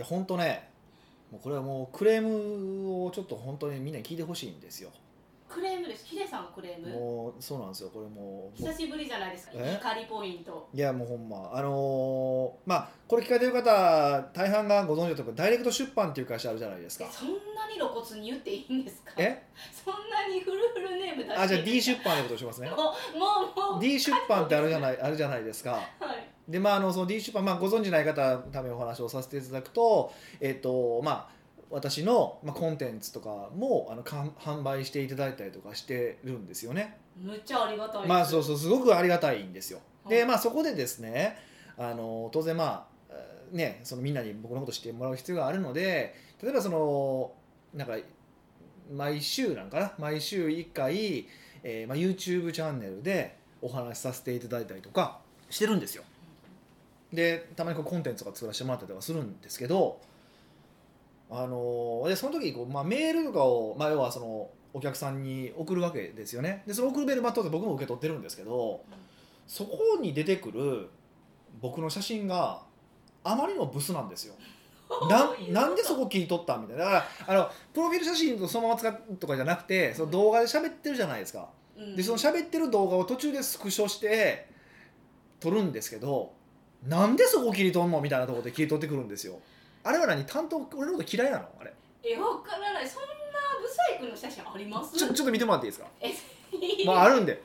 や本当ねもうこれはもうクレームをちょっと本当にみんなに聞いてほしいんですよ。クレームです。ヒデさんのクレーム。もうそうなんですよ。これもう久しぶりじゃないですか。え？怒りポイント。いやもうほんま。あのーまあこれ聞かれてる方大半がご存知だと思う。ダイレクト出版っていう会社あるじゃないですか。えそんなに露骨に言っていいんですか？え？そんなにフルフルネーム出してあじゃあ D 出出版のことしますね。もうもうもう。D 出版ってあるじゃないあるじゃないですか。はいでまああのその D 出版、まあ、ご存じない方のためにお話をさせていただくとえっ、とまあ私の、まあ、コンテンツとかもあのかん販売していただいたりとかしてるんですよね。むっちゃありがたいですまあそうそうすごくありがたいんですよ。はいでまあそこでですねあの当然まあえーねそのみんなに僕のこと知ってもらう必要があるので例えばそのなんか毎週なんかな？毎週1回、えーまあ、YouTube チャンネルでお話しさせていただいたりとかしてるんですよ。でたまにこうコンテンツとか作らせてもらったりとかするんですけどあのでその時にこう、まあ、メールとかを、まあ、要はそのお客さんに送るわけですよね。でその送るメール、まあ、当然僕も受け取ってるんですけどそこに出てくる僕の写真があまりにもブスなんですよ。ななんでそこ切り取ったみたいな。だからあのプロフィール写真とそのまま使うとかじゃなくてその動画で喋ってるじゃないですか。うん。でその喋ってる動画を途中でスクショして撮るんですけどなんでそこ切り取んのみたいなところで切り取ってくるんですよ。あれは何？担当俺のこと嫌いなの？あれ。えわからない。そんなブサイクの写真あります？ちょちょっと見てもらっていいですか？え まああるんで。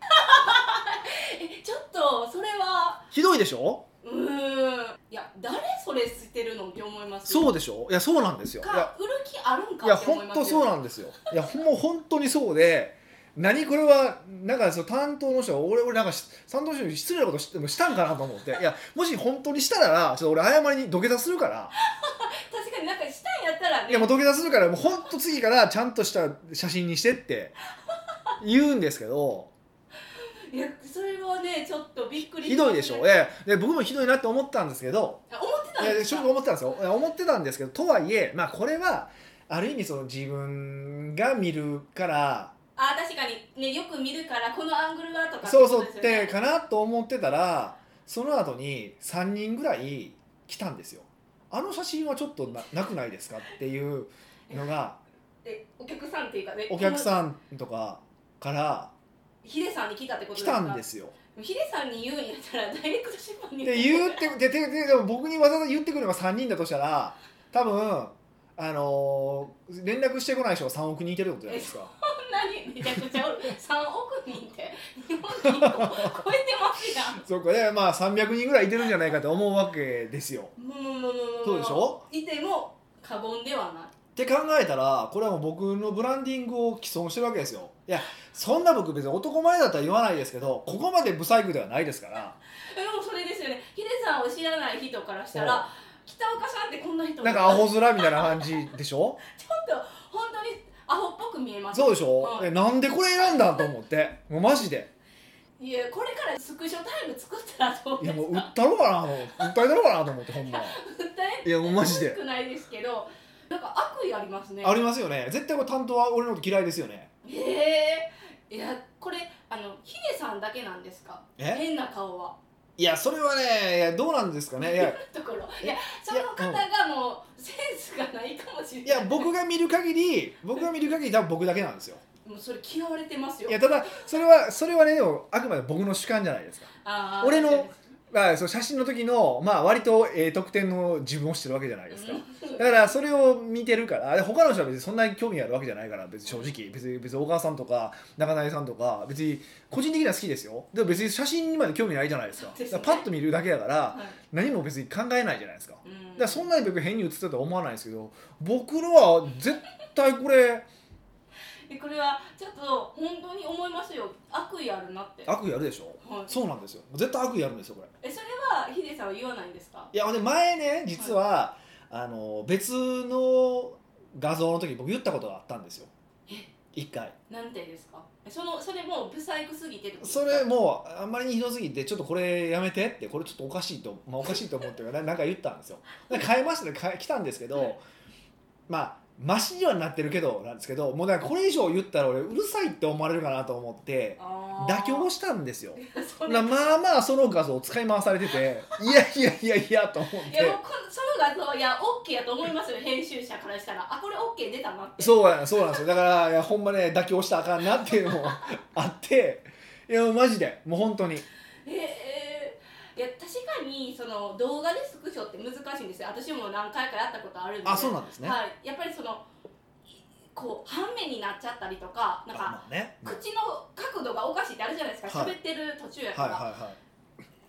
えちょっとそれは。ひどいでしょ？うーん。いや誰それ捨てるのって思いますそうでしょ？いやそうなんですよ。い売る気あるんかいやって思いますよ。本当そうなんですよ。いやもう本当にそうで何これはなんかその担当の人が俺俺なんかし担当の人に失礼なことししたんかなと思って。いやもし本当にしたらちょっと俺謝りに土下座するから。確かになんかしたんやったらね。いやもう土下座するからもう本当次からちゃんとした写真にしてって言うんですけど。いやそれはねちょっとびっくりひどいでしょ、えええで僕もひどいなって思ったんですけど。思ってたんですか？思ってたんですよ。思ってたんですけどとはいえまあこれはある意味その自分が見るからあ確かにねよく見るからこのアングルはとかそうそうっってかなと思ってたらその後に3人ぐらい来たんですよ。あの写真はちょっとななくないですかっていうのがえお客さんっていうかねお客んさんとかからヒデさんに来たってこと来ですか？たんですよ。ヒデさんに言うんやったらダイレクト出版に。で言うってででででも僕にわざわざ言ってくるのが3人だとしたら多分あのー連絡してこない人が3億人いてるってことじゃないですかなにめちゃくちゃおる。3億人って。日本人口超えてますやん。そうかでまあ300人ぐらいいてるんじゃないかと思うわけですよ。もうもうもうもうもそうでしょ？いても過言ではない。って考えたらこれはもう僕のブランディングを既存してるわけですよ。いやそんな僕別に男前だったら言わないですけどここまでブサイクではないですから。えでもそれですよね。ヒデさんを知らない人からしたら北岡さんってこんな人なんかアホ面みたいな感じでしょ？ちょっとアホっぽく見えます。そうでしょ、はい。えなんでこれ選んだんと思って。もうマジで。いやこれからスクショタイム作ったらどういやですか？もう売ったろうかな売ったろうかなと思ってほんま。いやもうマジで。少ないですけどなんか悪意ありますね。ありますよね。絶対これ担当は俺のこと嫌いですよね。へえいやこれあのヒデさんだけなんですか？え？変な顔はいやそれはねいやどうなんですかね。いや ところ。えいやその方がもうセンスがないかもしれない。いや僕が見る限り僕が見る限り多分僕だけなんですよ。もうそれ嫌われてますよ。いやただそれはそれはねでもあくまで僕の主観じゃないですか。俺のまあ、その写真の時の、まあ、割とええ得点の自分を知ってるわけじゃないですか、にだからそれを見てるからで他の人は別にそんなに興味あるわけじゃないから別に正直。別に別に小川さんとか中谷さんとか別に個人的には好きですよ。でも別に写真にまで興味ないじゃないですか。だからパッと見るだけだからはい。何も別に考えないじゃないですか。だうん。からそんなに僕変に映ってたとは思わないですけど僕のは絶対これでこれはちょっと本当に思いますよ。悪意あるなって。悪意あるでしょ？はい。そうなんですよ。絶対悪意あるんですよこれ。えそれはヒデさんは言わないんですか？いやで前ね実は、あの別の画像の時僕言ったことがあったんですよ。一回。なんてですか？えそのそれもうブサイクすぎてそれもうあんまりにひどすぎてちょっとこれやめてってこれちょっとおかしいと、まあ、おかしいと思ってななんか言ったんですよ。で変えましたね。来たんですけど、はい。まあマシにはなってるけどなんですけどもうだからこれ以上言ったら俺うるさいって思われるかなと思って妥協したんですよ。なまあまあその画像を使い回されてていやいやいやいやと思っいやもその画像いや OK やと思いますよ編集者からしたら。あこれ OK 出たなって。そうやそうなんですよ。だからいやほんまね妥協したらあかんなっていうのもあって。いやマジでもう本当に。えー、いや確かにその動画でスクショって難しいんですよ。私も何回かやったことあるんで。あそうなんですね、はい、やっぱりそのいこう半目になっちゃったりとかなんかまあね。口の角度がおかしいってあるじゃないですか。はい。喋、ってる途中やから、はいはいはい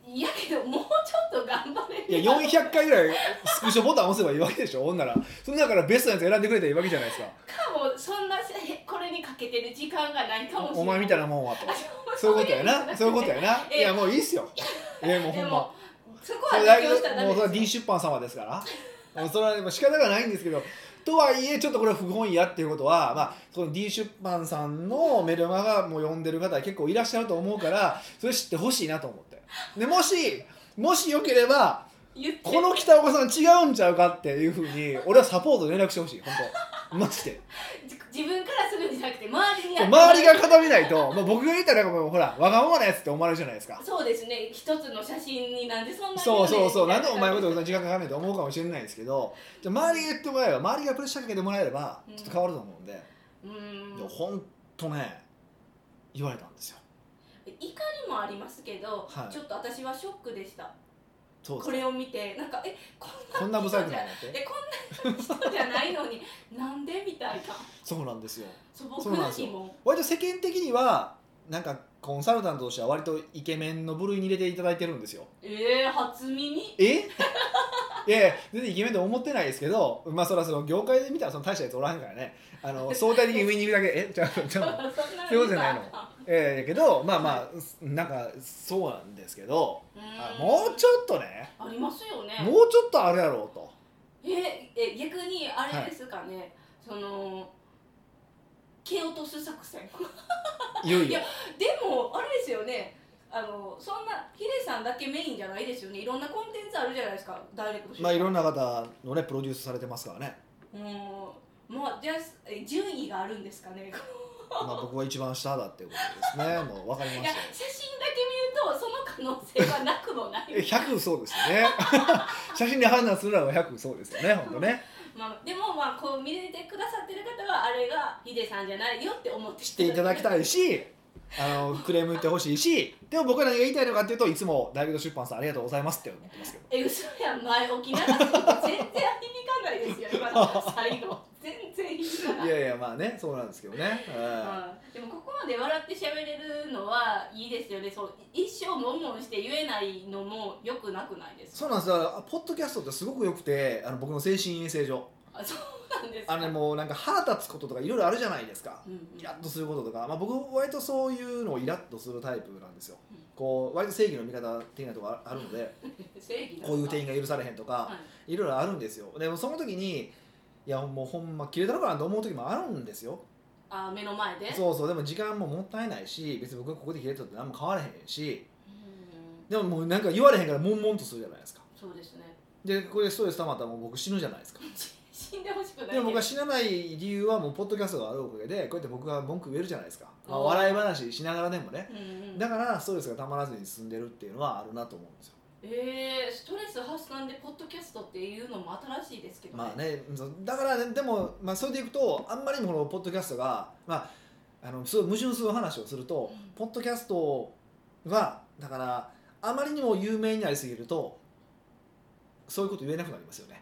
い、やけどもうちょっと頑張れいや400回ぐらいスクショボタン押せばいいわけでしょ。ほんなら。その中からベストなやつ選んでくれたらいいわけじゃないですか。かもそんなへこれにかけてる時間がないかもしれない。お前みたいなもんはとあそう。いうことやな。そういうことやな。えいやもういいっすよ。いやもうほんま。そこは妥協したらダもうそれは D 出版様ですから。もうそれはもう仕方がないんですけど。とはいえちょっとこれは不本意やっていうことは、まあ、その D 出版さんのメルマガも読んでる方結構いらっしゃると思うからそれ知ってほしいなと思ってでもしもしよければこの北岡さん違うんちゃうかっていうふうに俺はサポートで連絡してほしい本当。マジで。じ自分からするんじゃなくて周りに周りが固めないと、まあ、僕が言ったらもうほらわがままなやつって思われるじゃないですか。そうですね。一つの写真になんでそんなにそうそうそう。なんでお前のこことそんな時間かかんないと思うかもしれないですけどじゃあ周りが言ってもらえば周りがプレッシャーかけてもらえればうんちょっと変わると思うんで、うーん。いやほんとね言われたんですよ怒りもありますけど、はい。ちょっと私はショックでした。これを見てなんかえここんな不細工えこんな人じゃないのに なんでみたいな。そうなんですよ。素朴な疑問割と世間的にはなんかコンサルタントとしては割とイケメンの部類に入れていただいてるんですよ。えー、初耳？え？いや全然イケメンと思ってないですけどまあそれはその業界で見たらその大したやつおらんからね。あの相対的に上にいるだけ。えちゃうちゃ そういうことじゃないのええけどまあまあなんかそうなんですけどもうちょっとね。ありますよね。もうちょっとあるやろうと。ええ逆にあれですかね、その蹴落とす作戦。いやでもあれですよね。あのそんなヒデさんだけメインじゃないですよね。いろんなコンテンツあるじゃないですか。ダイレクトまあいろんなな方のねプロデュースされてますからね、もうまあじゃあえ順位があるんですかね まあ、僕は一番下だっていうことですね。もう分かりいまやした。よ写真だけ見るとその可能性はなくもない。え100そうですよね。写真で判断するなら100そうですよね本当ね。まあ、でもまあこう見れてくださってる方はあれがヒデさんじゃないよって思って知っていただきたいいしあのクレーム言ってほしいしでも僕は何が言いたいのかっていうといつも大学出版さんありがとうございますって思ってますけど。え嘘やん前置きなし全然響かないですよ今の最後全いいやいやまあねそうなんですけどね、うん。うん。でもここまで笑って喋れるのはいいですよね。そう一生もんもんして言えないのもよくなくないですか？そうなんですよ。ポッドキャストってすごく良くてあの僕の精神衛生上。あそうなんですか？あのねもうなんか腹立つこととかいろいろあるじゃないですか。うんうん。イラッとすることとか、まあ、僕割とそういうのをイラッとするタイプなんですよ。うん。こう割と正義の味方的なとこあるので 正義こういう店員員が許されへんとかはい。いろいろあるんですよ。でもその時にいやもうほんま切れたのかなと思う時もあるんですよ。あ目の前で？そうそうでも時間ももったいないし別に僕がここで切れたって何も変わらへんし。うん。でももうなんか言われへんから悶々とするじゃないですか。そうですね。でこれでストレス溜まったらもう僕死ぬじゃないですか。死んでほしくない。でも僕が死なない理由はもうポッドキャストがあるおかげでこうやって僕が文句言えるじゃないですか、まあ、笑い話しながらでもね。うんうん。だからストレスがたまらずに進んでるっていうのはあるなと思うんですよえー、ストレス発散でポッドキャストっていうのも新しいですけどまあねだからねでも、まあ、それでいくとあんまりにもこのポッドキャストがまああのすごい矛盾する話をすると、うん。ポッドキャストはだからあまりにも有名になりすぎるとそういうこと言えなくなりますよね。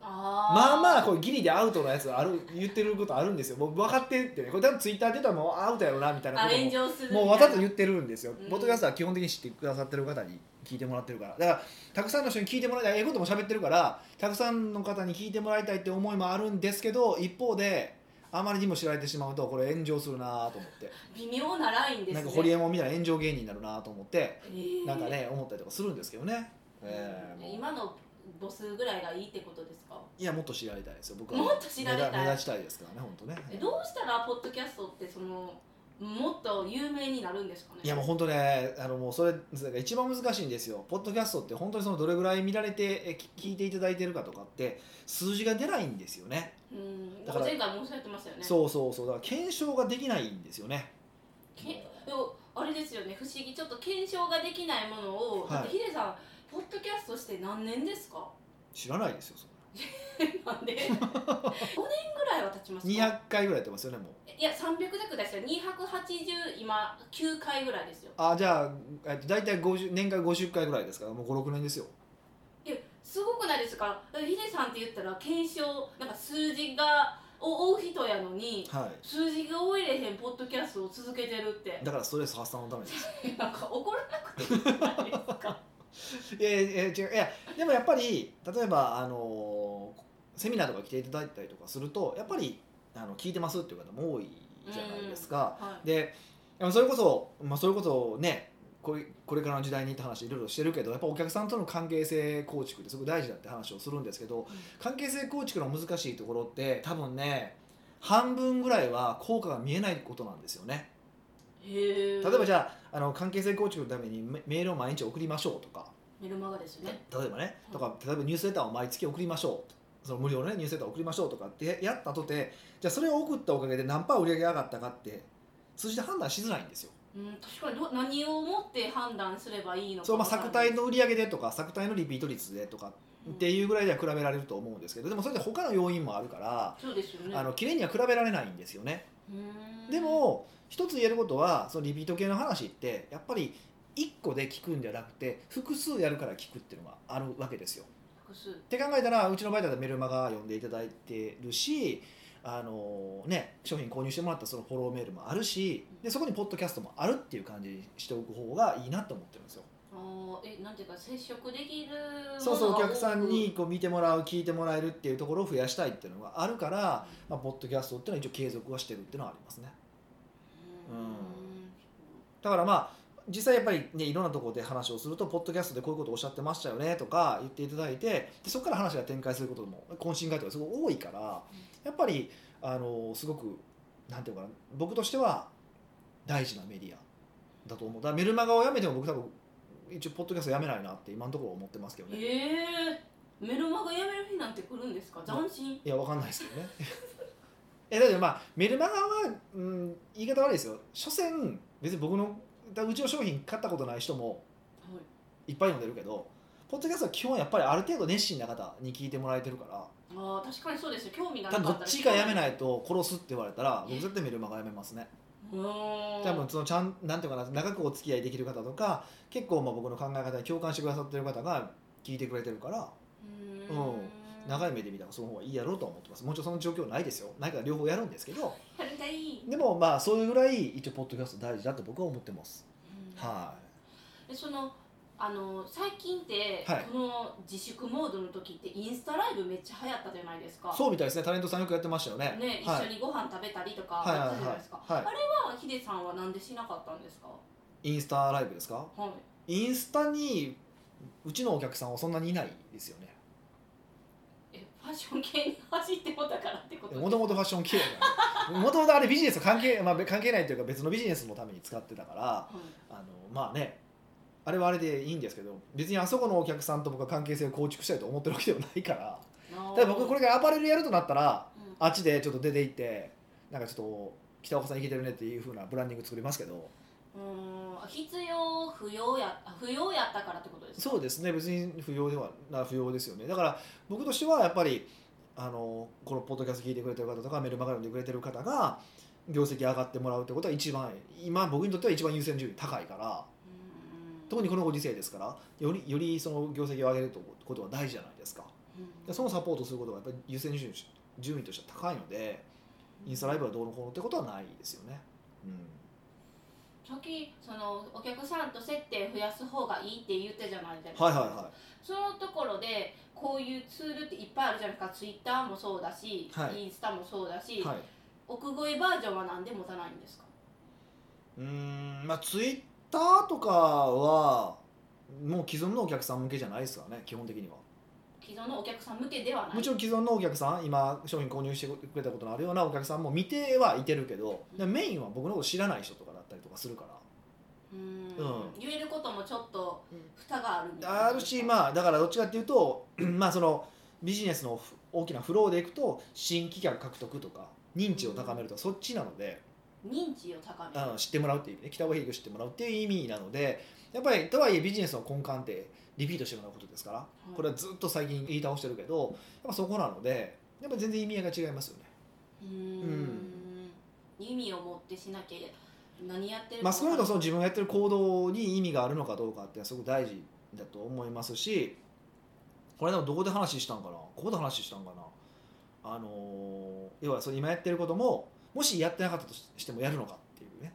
あー。まあまあこれギリでアウトなやつある言ってることあるんですよ。僕分かってってね。これ多分ツイッターで言ったらもうアウトやろなみたいなあこともうわざと言ってるんですよ、うん。ポッドキャストは基本的に知ってくださってる方に聞いてもらってるから。だからたくさんの人に聞いてもらいたい。ええことも喋ってるからたくさんの方に聞いてもらいたいって思いもあるんですけど一方であまりにも知られてしまうとこれ炎上するなと思って、微妙なラインですね。なんかホリエモンみたいな炎上芸人になるなと思ってえー。なんかね思ったりとかするんですけどね、えー今の母数ぐらいがいいってことですか？いやもっと知られたいですよ僕は。もっと知られたい。目立ちたいですからね本当ね。えどうしたらポッドキャストってそのもっと有名になるんですかね？いやもう本当ねあのもうそれ一番難しいんですよ。ポッドキャストって本当にそのどれぐらい見られて聞いていただいてるかとかって数字が出ないんですよね。うん。だから前回もおっしゃってましたよね。そうそうそう。だから検証ができないんですよね。けあれですよね。不思議。ちょっと検証ができないものを、はい。だってヒデさんポッドキャストして何年ですか？知らないですよそなんで5年ぐらいは経ちますれか200回ぐらいやってますよねもう。いや300弱ですよ280今9回ぐらいですよ。あじゃあえっと大体50年間50回ぐらいですか？らもう56年ですよ。いやすごくないですか？ヒデさんって言ったら検証なんか数字がを追う人やのには数字が追えれへんポッドキャストを続けてるって。いだからストレス発散のためです。なんか怒らなくていいじゃないですか。いやいや違ういやでもやっぱり例えばあのセミナーとか来ていただいたりとかするとやっぱりあの聞いてますっていう方も多いじゃないですか、はい。でそれこそ、まあ、それこそねこれこれからの時代にって話いろいろしてるけどやっぱお客さんとの関係性構築ってすごく大事だって話をするんですけど関係性構築の難しいところって多分ね半分ぐらいは効果が見えないことなんですよね。例えばじゃああの関係性構築のためにメメールを毎日送りましょうとか。メルマガですね。例えばね。とか例えばニュースレターを毎月送りましょうその無料の、ね、ニュースレターを送りましょうとかってやったとてじゃあそれを送ったおかげで何パー売り上げ上がったかって数字で判断しづらいんですよ。うん確かにど何をもって判断すればいいのかそう、まあ、作体の売り上げでとか作体のリピート率でとかっていうぐらいでは比べられると思うんですけどでもそれで他の要因もあるからそうですよね。あの綺麗には比べられないんですよね。でも一つ言えることはそのリピート系の話ってやっぱり1個で聞くんじゃなくて複数やるから聞くっていうのがあるわけですよって考えたらうちの場合だったらメルマガ読んでいただいてるしあのね、商品購入してもらったそのフォローメールもあるしでそこにポッドキャストもあるっていう感じにしておく方がいいなと思ってるんですよ。あーえなんていうか接触できるそうそうお客さんにこう見てもらう聞いてもらえるっていうところを増やしたいっていうのがあるから、まあ、ポッドキャストっていうのは一応継続はしてるっていうのはありますね。うん。だからまあ実際やっぱりねいろんなところで話をするとポッドキャストでこういうことをおっしゃってましたよねとか言っていただいてでそこから話が展開することも懇親会とかすごい多いからやっぱりあのすごくなんていうのかな僕としては大事なメディアだと思う。だからメルマガをやめても僕多分一応ポッドキャストやめないなって今のところ思ってますけどね。え。ー、メルマガやめる日なんて来るんですか？斬新。いやわかんないですけどね。えだってまあメルマガは、うん、言い方悪いですよ。所詮別に僕のうちの商品買ったことない人もはい。いっぱい読んでるけどポッドキャストは基本やっぱりある程度熱心な方に聞いてもらえてるから。あー確かにそうですよ。興味がなかったらっちかやめないと殺すって言われたら僕絶対メルマガやめますね。うーん。多分そのちゃんなんていうかな長くお付き合いできる方とか結構まあ僕の考え方に共感してくださってる方が聞いてくれてるから。うーん。うん長い目で見たらその方がいいやろうとは思ってます。もちろんその状況ないですよ。ないから両方やるんですけど。でもまあそういうぐらい一応ポッドキャスト大事だと僕は思ってます。うん。はでそのあの最近って、はい。この自粛モードの時ってインスタライブめっちゃ流行ったじゃないですか。いそうみたいですね。タレントさんよくやってましたよね。ね、はい。一緒にご飯食べたりとかったじゃないですか、はいはいあれはヒデさんはなんでしなかったんですか？インスタライブですか？はい。インスタにうちのお客さんはそんなにいないですよね。えファッション系に走ってもたからってこともともとファッション系もともとあれビジネスと関係,、まあ、関係ないというか別のビジネスのために使ってたからはいあのまあね。あれはあれでいいんですけど別にあそこのお客さんと僕は関係性を構築したいと思ってるわけではないから。ただ僕これからアパレルやるとなったらうん。あっちでちょっと出て行ってなんかちょっと北岡さんいけてるねっていう風なブランディング作りますけどうーん必要不要やあ不要やったからってことですか？そうですね。別に不要ではな不要ですよね。だから僕としてはやっぱりあのこのポッドキャスト聞いてくれてる方とかメルマガ読んでくれてる方が業績上がってもらうってことは一番今僕にとっては一番優先順位高いからうん。特にこのご時世ですからよりよりその業績を上げることは大事じゃないですか。うん。でそのサポートすることがやっぱり優先順位順位としては高いのでインスタライブはどうのこうのってことはないですよね、うん、さっきそのお客さんと接点増やす方がいいって言ってじゃないですか、はいはいはそのところでこういうツールっていっぱいあるじゃないですかツイッターもそうだし、はい。インスタもそうだし、いはい。奥越えバージョンは何で持たないんですか？うーんまあツイッターとかはもう既存のお客さん向けじゃないですからね基本的には。既存のお客さん向けではない。もちろん既存のお客さん今商品購入してくれたことのあるようなお客さんも見てはいてるけどでもメインは僕のこと知らない人とかだったりとかするから。うーん。うん。言えることもちょっと蓋があるみたいな。あるしまあだからどっちかっていうと まあそのビジネスのふ大きなフローでいくと新規客獲得とか認知を高めるとかそっちなので。認知を高める。あの知ってもらうっていう意味ね。北岡秀樹を知ってもらうっていう意味なのでやっぱりとはいえビジネスの根幹ってリピートしてもらうことですからこれはずっと最近言い倒してるけどやっぱそこなのでやっぱ全然意味合いが違いますよね。うーん。意味を持ってしなきゃ何やってるまあ、少なくともそのの自分がやってる行動に意味があるのかどうかってすごく大事だと思いますしこれでもどこで話したんかな？ここで話したんかな？あのー要はその今やってることももしやってなかったとしてもやるのかっていうね。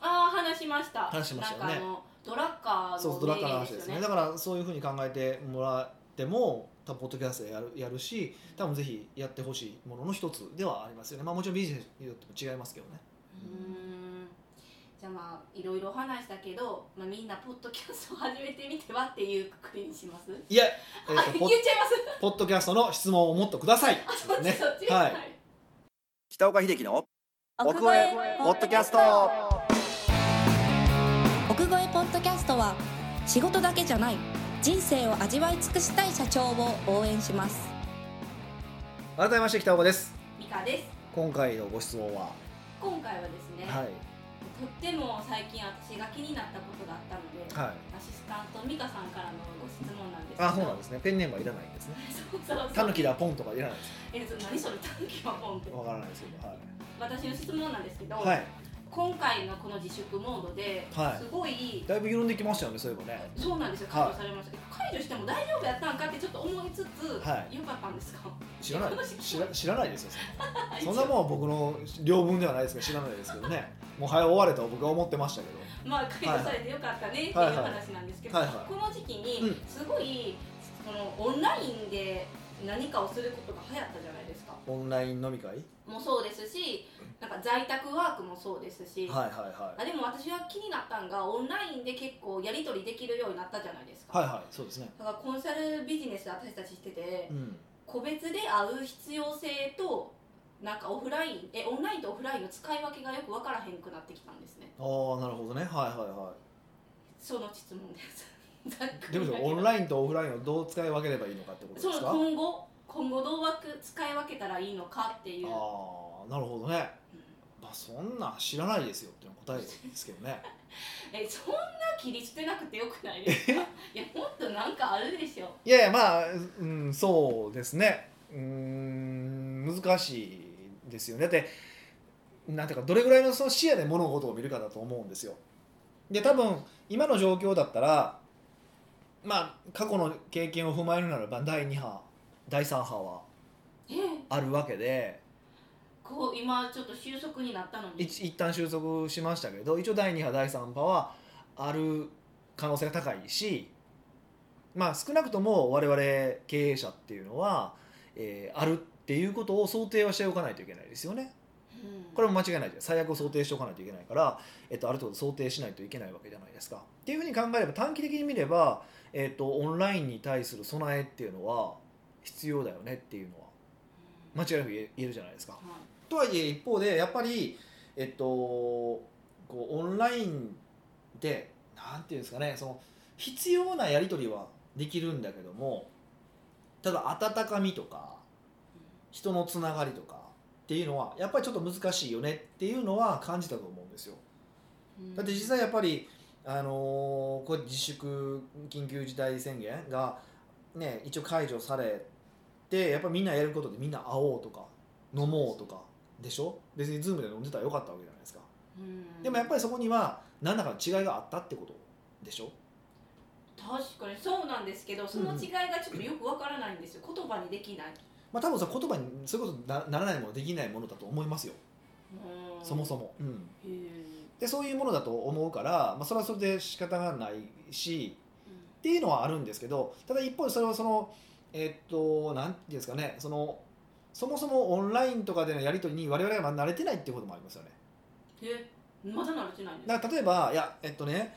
ああ話しました。話しましたよね。ドラッカーそうのドラッカーの話ですね。だからそういうふうに考えてもらっても多分ポッドキャストでやるやるし多分ぜひやってほしいものの一つではありますよね。まあもちろんビジネスによっても違いますけどね。うーんじゃあまあいろいろ話したけど、まあ、みんなポッドキャストを始めてみてはっていうくくりにします？いや、えあーと言っちゃいます？ポッドキャストの質問をもっとください。そっちね。そっち？はい。北岡秀樹の奥越えポッドキャスト。奥越えポッドキャストは仕事だけじゃない人生を味わい尽くしたい社長を応援します。改めまして北岡です。ミカです。今回のご質問は、今回はですね、はいとっても最近私が気になったことがあったので、はい。アシスタントミカさんからのご質問なんですけど。あそうなんですね。ペンネームはいらないんですね。そうそうそう。タヌキだポンとかいらないですえそ何それタヌキはポンって。わからないですけどはい。私の質問なんですけど、はい。今回のこの自粛モードで、はい。すごいだいぶ緩んできましたよねそういえばね。そうなんですよ。解除されました。解除しても大丈夫やったんかってちょっと思いつつ、はい。よかったんですか？知らない。知ら 知らないですよはい そんなもん僕の領分ではないですけど知らないですけどねもう早終われと僕は思ってましたけど。まあ解除されてよかったねっていう話なんですけど、この時期にうん。すごいそのオンラインで何かをすることが流行ったじゃないですか。オンライン飲み会？もそうですしなんか在宅ワークもそうですし、はいはいはあでも私は気になったんがオンラインで結構やり取りできるようになったじゃないですか、いはいはいそうですね。だからコンサルビジネスで私たちしててうん。個別で会う必要性となんかオフラインえオンラインとオフラインの使い分けがよく分からへんくなってきたんですね。ああなるほどね。はいはいはその質問です。ざっいくりだけどでもオンラインとオフラインをどう使い分ければいいのかってことそのですか？今後今後どうわく使い分けたらいいのかっていう、ああなるほどね。うん。まあそんなん知らないですよっていうのが答えですけどね。えそんな切り捨てなくてよくないですか？いやもっとなんかあるでしょ。いやいやまあうんそうですね。うーん難しいですよね。だってなんていうかどれぐらいのその視野で物事を見るかだと思うんですよ。で多分今の状況だったらまあ過去の経験を踏まえるならば第2波第3波はえ？あるわけで。こう今ちょっと収束になったのに？一一旦収束しましたけど一応第2波第3波はある可能性が高いしまあ少なくとも我々経営者っていうのは、えーあるっていうことを想定はしておかないといけないですよね。うんこれも間違いないじゃん最悪を想定しておかないといけないから、えっと、ある程度想定しないといけないわけじゃないですか。っていうふうに考えれば短期的に見れば、えっと、オンラインに対する備えっていうのは必要だよねっていうのは間違いなく言えるじゃないですか。はいとはいえ一方でやっぱり、えっと、こうオンラインでなんていうんですかねその必要なやり取りはできるんだけどもただ温かみとか人のつながりとかっていうのはやっぱりちょっと難しいよねっていうのは感じたと思うんですよ。うん。だって実際やっぱり、あのーこれ自粛緊急事態宣言が、ね、一応解除されてやっぱりみんなやることでみんな会おうとか飲もうとかでしょ？別にズームで飲んでたらよかったわけじゃないですか。うん。でもやっぱりそこには何らかの違いがあったってことでしょ？確かにそうなんですけどその違いがちょっとよくわからないんですよ。言葉にできないまあ多分さ言葉にそういうことなならないものできないものだと思いますよ。うん。そもそも、うん、でそういうものだと思うから、まあ、それはそれで仕方がないしっていうのはあるんですけどただ一方でそれはそのえっとなんていうんですかねそのそもそもオンラインとかでのやり取りに我々が慣れてないっていうこともありますよね。え？まだ慣れてないんですだから例えばいやえっとね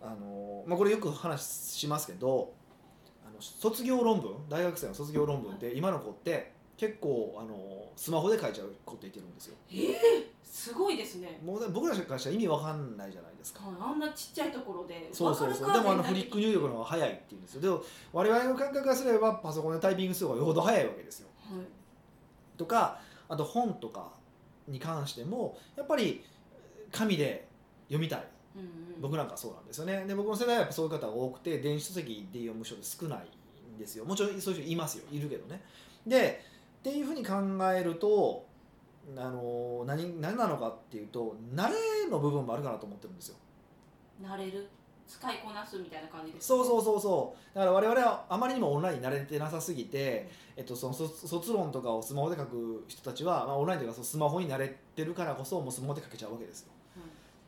あの、まあ、これよく話しますけど卒業論文大学生の卒業論文って今の子って結構あのスマホで書いちゃう子っていてるんですよ。ええすごいですね。もう僕らからしたら意味わかんないじゃないですか。はいあんなちっちゃいところでそうそうそう。でもあのフリック入力の方が早いっていうんですよ。でも我々の感覚からすればパソコンでタイピングする方がよほど早いわけですよ。はい。とかあと本とかに関してもやっぱり紙で読みたいうんうん。僕なんかそうなんですよね。で僕の世代はやっぱそういう方が多くて電子書籍で読む人って少ないんですよ。もちろんそういう人いますよ。いるけどね。でっていうふうに考えるとあの何何なのかっていうと慣れの部分もあるかなと思ってるんですよ。慣れる？使いこなすみたいな感じですそうそうそうそう。だから我々はあまりにもオンラインに慣れてなさすぎて、えっと、その卒卒論とかをスマホで書く人たちは、まあ、オンラインというかそのスマホに慣れてるからこそもうスマホで書けちゃうわけですよ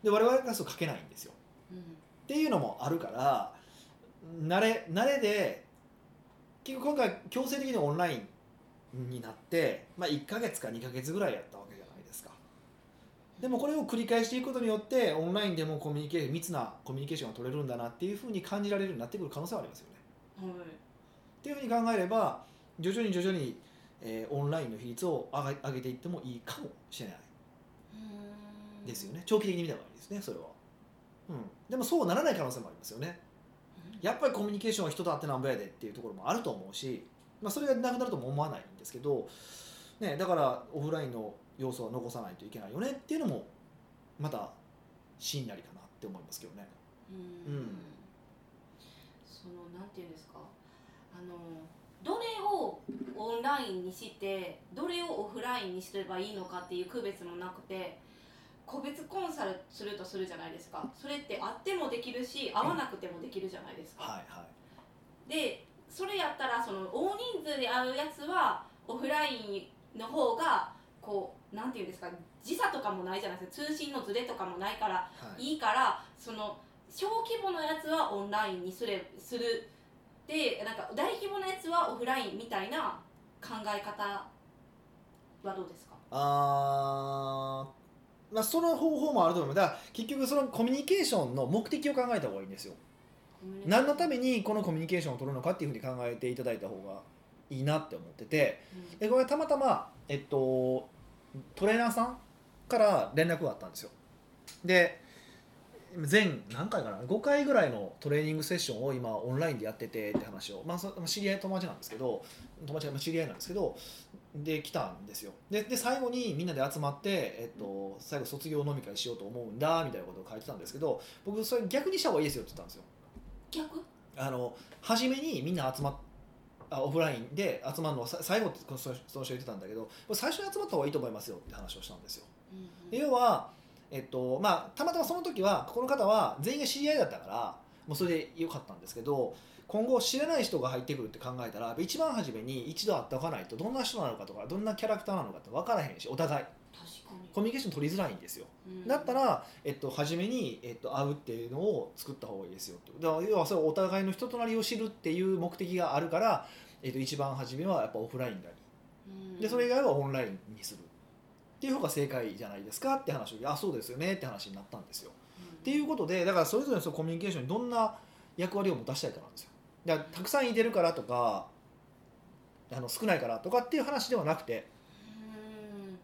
で我々がそう書けないんですよ。うんっていうのもあるから慣れ慣れで結局今回強制的にオンラインになって、まあ、1ヶ月か2ヶ月ぐらいやったわけじゃないですか。でもこれを繰り返していくことによってオンラインでもコミュニケーション密なコミュニケーションが取れるんだなっていうふうに感じられるようになってくる可能性はありますよね。はい。っていうふうに考えれば徐々に徐々に、えーオンラインの比率を上げ上げていってもいいかもしれない。うんですよね。長期的に見た場合ですねそれは、うん、でもそうならない可能性もありますよね。やっぱりコミュニケーションは人と会ってなんぼやでっていうところもあると思うし、まあ、それがなくなるとも思わないんですけど、ね、だからオフラインの要素は残さないといけないよねっていうのもまたしんなりかなって思いますけどね。うん。うん。そのなんていうんですか？あのどれをオンラインにしてどれをオフラインにすればいいのかっていう区別もなくて個別コンサルするとするじゃないですか。それってあってもできるし合わなくてもできるじゃないですか、はいはい。でそれやったらその大人数で会うやつはオフラインの方がこうなんていうんですか時差とかもないじゃないですか。通信のズレとかもないからはい。いいからその小規模のやつはオンラインにすれする。でなんか大規模なやつはオフラインみたいな考え方はどうですか？あーまあ、その方法もあると思いますだから結局そのコミュニケーションの目的を考えた方がいいんですよ。何のためにこのコミュニケーションを取るのかっていうふうに考えていただいた方がいいなって思ってて。うん。でこれたまたま、えっと、トレーナーさんから連絡があったんですよ。で全何回かな？5回ぐらいのトレーニングセッションを今オンラインでやっててって話を、まあ、そ知り合い友達なんですけど友達が知り合いなんですけどで来たんですよ。でで最後にみんなで集まって、えっと、最後卒業飲み会しようと思うんだみたいなことを書いてたんですけど僕それ逆にした方がいいですよって言ったんですよ。逆？あの初めにみんな集まっあオフラインで集まるのはさ最後ってその人言ってたんだけど最初に集まった方がいいと思いますよって話をしたんですよ。で要は、えっとまあ、たまたまその時はこの方は全員が知り合いだったからもうそれでよかったんですけど今後知らない人が入ってくるって考えたら一番初めに一度会っておかないとどんな人なのかとかどんなキャラクターなのかって分からへんしお互い。コミュニケーション取りづらいんですよ。うん。だったら、えっと、初めに、えっと、会うっていうのを作った方がいいですよだから要はそれお互いの人となりを知るっていう目的があるから、えっと、一番初めはやっぱオフラインがいうん。いでそれ以外はオンラインにする。っていう方が正解じゃないですかって話をあそうですよねって話になったんですよ。うん。っていうことでだからそれぞれのそのコミュニケーションにどんな役割を持たしたいかなんですよだたくさんいてるからとかあの少ないからとかっていう話ではなくて、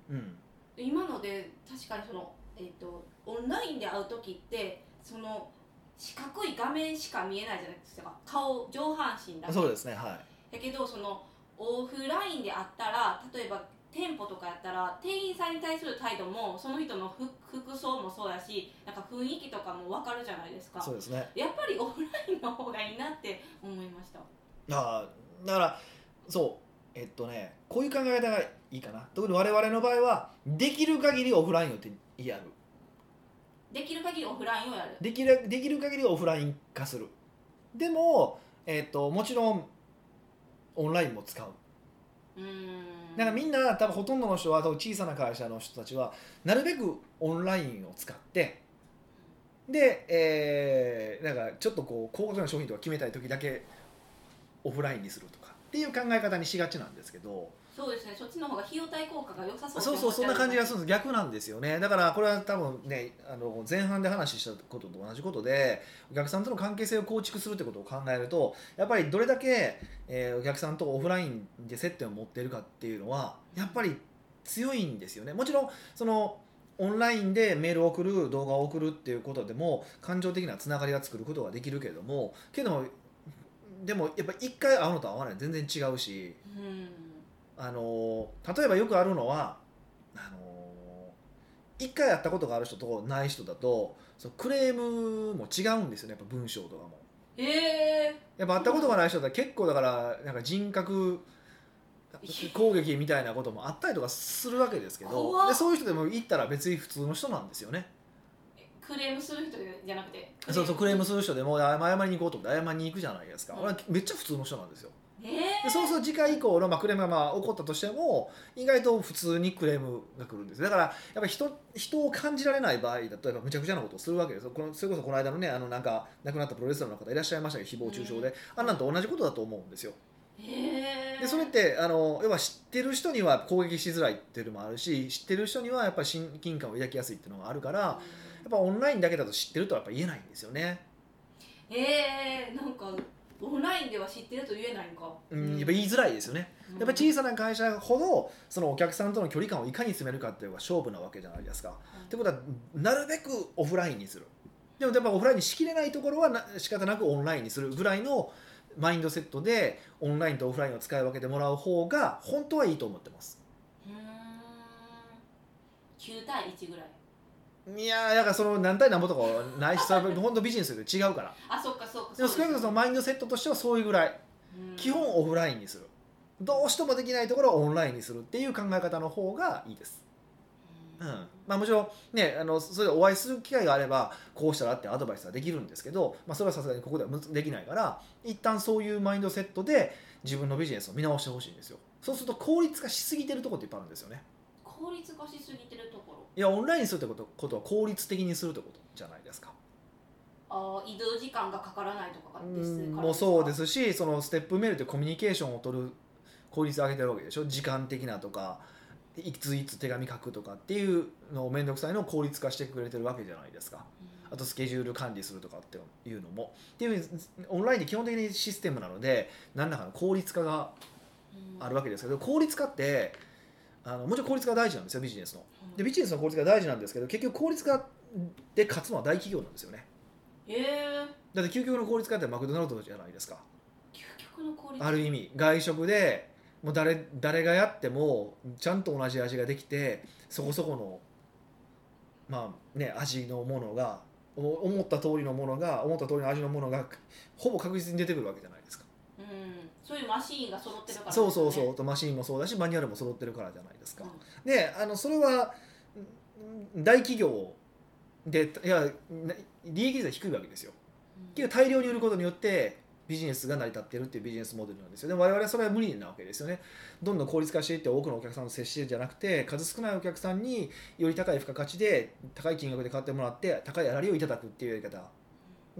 うん。うん、今ので確かにその、えー、とオンラインで会う時ってその四角い画面しか見えないじゃないですか。顔上半身だけ。そうですねはい。だけどそのオフラインであったら例えば店舗とかやったら店員さんに対する態度もその人の服服装もそうやしなんか雰囲気とかも分かるじゃないですか。そうですね。やっぱりオフラインの方がいいなって思いました。あーだからそうえっとねこういう考え方がいいかな。特に我々の場合はできる限りオフラインをてやる。できる限りオフラインをやる。できるできる限りオフライン化する。でも、えっともちろんオンラインも使う。うーんだからみんな多分ほとんどの人は多分小さな会社の人たちはなるべくオンラインを使ってで、えー、なんかちょっとこう高額な商品とか決めたい時だけオフラインにするとかっていう考え方にしがちなんですけどそうですね。そっちの方が費用対効果が良さそうそうそうそんな感じがするるんです。逆なんですよね。だからこれは多分ねあの前半で話したことと同じことでお客さんとの関係性を構築するってことを考えるとやっぱりどれだけ、えーお客さんとオフラインで接点を持っているかっていうのはやっぱり強いんですよね。もちろんそのオンラインでメールを送る動画を送るっていうことでも感情的なつながりが作ることができるけれどもけどもでもやっぱ一回会うのと会わない全然違うし。うんあの例えばよくあるのはあの一回会ったことがある人とない人だとそうクレームも違うんですよねやっぱ文章とかも。ええやっぱ会ったことがない人だ結構だからなんか人格攻撃みたいなこともあったりとかするわけですけどでそういう人でも行ったら別に普通の人なんですよね。クレームする人じゃなくてそうそうクレームする人でも謝謝りに行こうと思って謝りに行くじゃないですか、うん俺はめっちゃ普通の人なんですよ。えでえそうすると次回以降の、まあ、クレームがまあ起こったとしても意外と普通にクレームが来るんです。だからやっぱり人人を感じられない場合だとやっぱむちゃくちゃなことをするわけですよ。このそれこそこの間のねあのなんか亡くなったプロレスラーの方いらっしゃいましたけど誹謗中傷で、あんなんと同じことだと思うんですよ。ええでそれってあの要は知ってる人には攻撃しづらいっていうのもあるし知ってる人にはやっぱり親近感を抱きやすいっていうのがあるからやっぱオンラインだけだと知ってるとはやっぱ言えないんですよね、ええなんかオンラインでは知ってると言えないんか。うん、やっぱ言いづらいですよね。やっぱ小さな会社ほどそのお客さんとの距離感をいかに詰めるかっていうのが勝負なわけじゃないですか。ってことはなるべくオフラインにする。でもやっぱオフラインにしきれないところはな仕方なくオンラインにするぐらいのマインドセットでオンラインとオフラインを使い分けてもらう方が本当はいいと思ってます。うーん。9対1ぐらいいやーだからその何対何ぼとかはないしそれは本当ビジネスで違うから。あそっかそっか。でも少なくともマインドセットとしてはそういうぐらい。うん。基本オフラインにする。どうしてもできないところはオンラインにするっていう考え方の方がいいです。うん。まあ、もちろん、ね、あのそれでお会いする機会があればこうしたらってアドバイスはできるんですけど、まあ、それはさすがにここではできないから一旦そういうマインドセットで自分のビジネスを見直してほしいんですよ。そうすると効率化しすぎてるところっていっぱいあるんですよね。効率化しすぎいやオンラインにするってことことは効率的にするってことじゃないですか。あー移動時間がかからないとかもうそうですすしそのステップメールってコミュニケーションを取る効率を上げてるわけでしょ？時間的なとかいついつ手紙書くとかっていうのを面倒くさいのを効率化してくれてるわけじゃないですか。あとスケジュール管理するとかっていうのもっていうオンラインで基本的にシステムなので何らかの効率化があるわけですけど効率化ってあのもちろん効率化が大事なんですよビジネスの。でビジネスの効率化が大事なんですけど結局効率化で勝つのは大企業なんですよね。ええだって究極の効率化ってマクドナルドじゃないですか。究極の効率ある意味外食でもう誰誰がやってもちゃんと同じ味ができてそこそこのまあね味のものがお思った通りのものが思った通りの味のものがほぼ確実に出てくるわけじゃないですか。うんそういうマシーンが揃ってるからそうそうそう。マシンもそうだしマニュアルも揃ってるからじゃないですか、ん。であのそれはん大企業でいやな利益率が低いわけですよ。結局大量に売ることによってビジネスが成り立っているっていうビジネスモデルなんですよ。ね我々はそれは無理なわけですよね。どんどん効率化していって多くのお客さんと接してるんじゃなくて数少ないお客さんにより高い付加価値で高い金額で買ってもらって高い粗利をいただくっていうやり方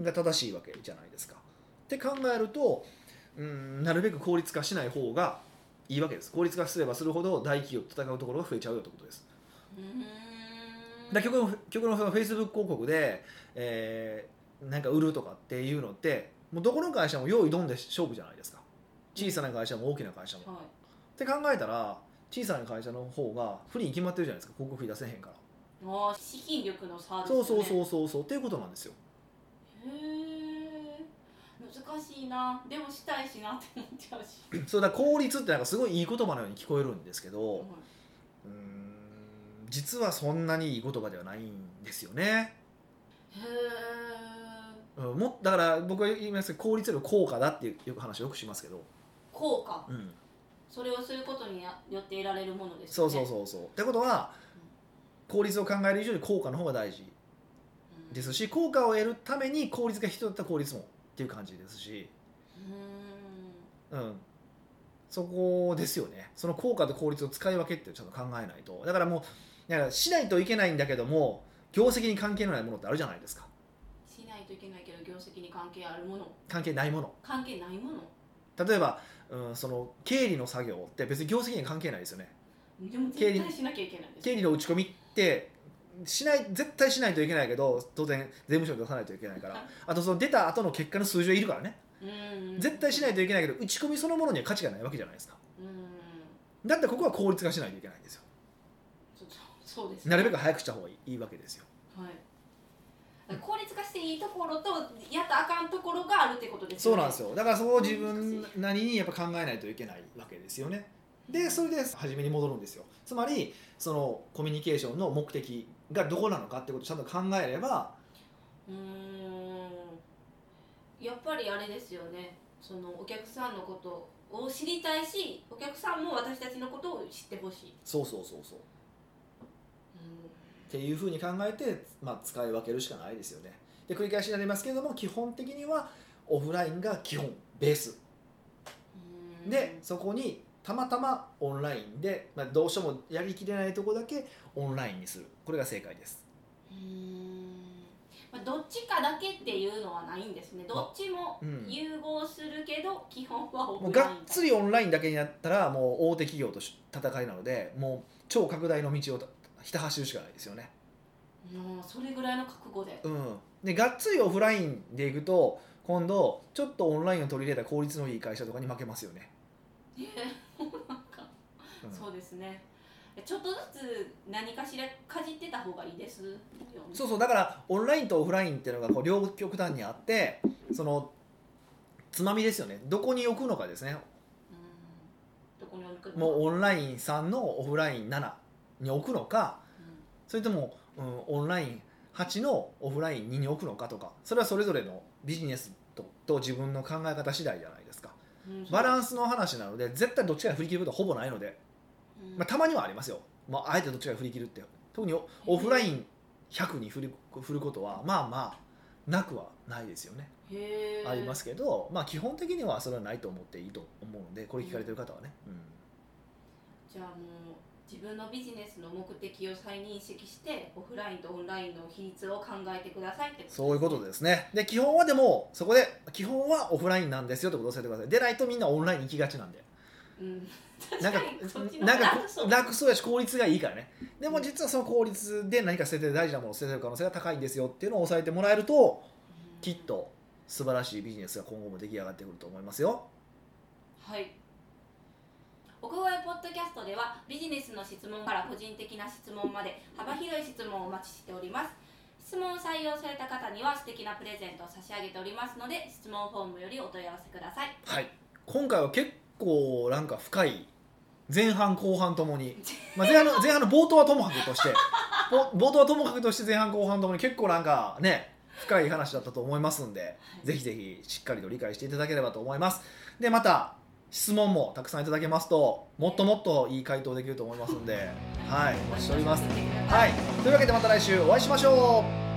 が正しいわけじゃないですか。って考えるとうんなるべく効率化しない方がいいわけです。効率化すればするほど大企業と戦うところが増えちゃうよってことです。うん。だから極論極論そのフェイスブック広告で、えーなんか売るとかっていうのってもうどこの会社も用意どんで勝負じゃないですか。小さな会社も大きな会社も。はい。って考えたら小さな会社の方が不利に決まってるじゃないですか。広告費出せへんから。あー資金力の差ですそうそうそうそうそう。っていうことなんですよ。へえ難しいな。でもしたいしなって思っちゃうし、それだ効率ってなんかすごいいい言葉のように聞こえるんですけど、はうーん実はそんなにいい言葉ではないんですよね。いへえうん、もだから僕は言いますけど効率より効果だっていうよく話をよくしますけど、効果？うん、それをすることによって得られるものですそうよね。そうそうそう。ってことは効率を考える以上に効果の方が大事うんですし効果を得るために効率が必要だったら効率もっていう感じですし、うん。うん、そこですよね。その効果と効率を使い分けってちょっと考えないと。だからもうだからしないといけないんだけども業績に関係のないものってあるじゃないですか。しないといけないけど業績に関係あるもの。関係ないもの。関係ないもの。例えばうん、その経理の作業って別に業績に関係ないですよね。でも絶対しなきゃいけないです。経理の打ち込みってしない絶対しないといけないけど当然税務署に出さないといけないから。は いあとその出た後の結果の数字はいるからね。うん。絶対しないといけないけど打ち込みそのものには価値がないわけじゃないですか。うん。だってここは効率化しないといけないんですよ。そうですなるべく早くした方がいいわけですよ。はい、効率化していいところとやったらあかんところがあるってことですよね。そうなんですよ。だからそこを自分なりにやっぱ考えないといけないわけですよね。でそれで初めに戻るんですよ。つまりそのコミュニケーションの目的がどこなのかってことをちゃんと考えればうーん。やっぱりあれですよね。そのお客さんのことを知りたいしお客さんも私たちのことを知ってほしい、そうそうそうそう。うっていうふうに考えて、まあ、使い分けるしかないですよね。で繰り返しになりますけれども基本的にはオフラインが基本ベース。ん。でそこにたまたまオンラインで、まあ、どうしてもやりきれないとこだけオンラインにする。これが正解です。うー。んまあ、どっちかだけっていうのはないんですね。どっちもうん。融合するけど、基本はオもうフラインがっつりオンラインだけになったらもう大手企業とし戦いなのでもう超拡大の道をひた走るしかないですよね。もうそれぐらいの覚悟で。うん。でがっつりオフラインでいくと今度ちょっとオンラインを取り入れた効率のいい会社とかに負けますよね、うん。そうですね。ちょっとずつ何かしらかじってた方がいいですそうそうだからオンラインとオフラインっていうのがこう両極端にあってそのつまみですよね。どこに置くのかですね。もうオンライン3のオフライン7に置くのかうん。それとも、うん、オンライン8のオフライン2に置くのかとかそれはそれぞれのビジネスとと自分の考え方次第じゃないですか。うん。バランスの話なので絶対どっちかに振り切ることはほぼないので、うんまあ、たまにはありますよ、まあ、あえてどっちかに振り切るって特にオオフライン100に振る振ることはまあまあなくはないですよね。ありますけど、まあ、基本的にはそれはないと思っていいと思うのでこれ聞かれてる方はね、うん。じゃあもう自分のビジネスの目的を再認識してオフラインとオンラインの比率を考えてくださいってそういうことですね。で基本はでもそこで基本はオフラインなんですよってことを教えてください。でないとみんなオンラインに行きがちなんでうん。なんかなんか楽そう。やし効率がいいからね。でも実はその効率で何か捨てて大事なものを捨ててる可能性が高いんですよっていうのを押さえてもらえるとうん。きっと素晴らしいビジネスが今後も出来上がってくると思いますよ。はい。奥越ポッドキャストではビジネスの質問から個人的な質問まで幅広い質問をお待ちしております。質問を採用された方には素敵なプレゼントを差し上げておりますので質問フォームよりお問い合わせください。はい。今回は結構なんか深い前半後半ともに、まあ、前半の前半の冒頭はともかくとして。ぼ冒頭はともかくとして前半後半ともに結構なんかね深い話だったと思いますんで、ぜひぜひしっかりと理解していただければと思います。でまた質問もたくさんいただけますともっともっといい回答できると思いますんではいお待ちしております。ははいい。というわけでまた来週お会いしましょう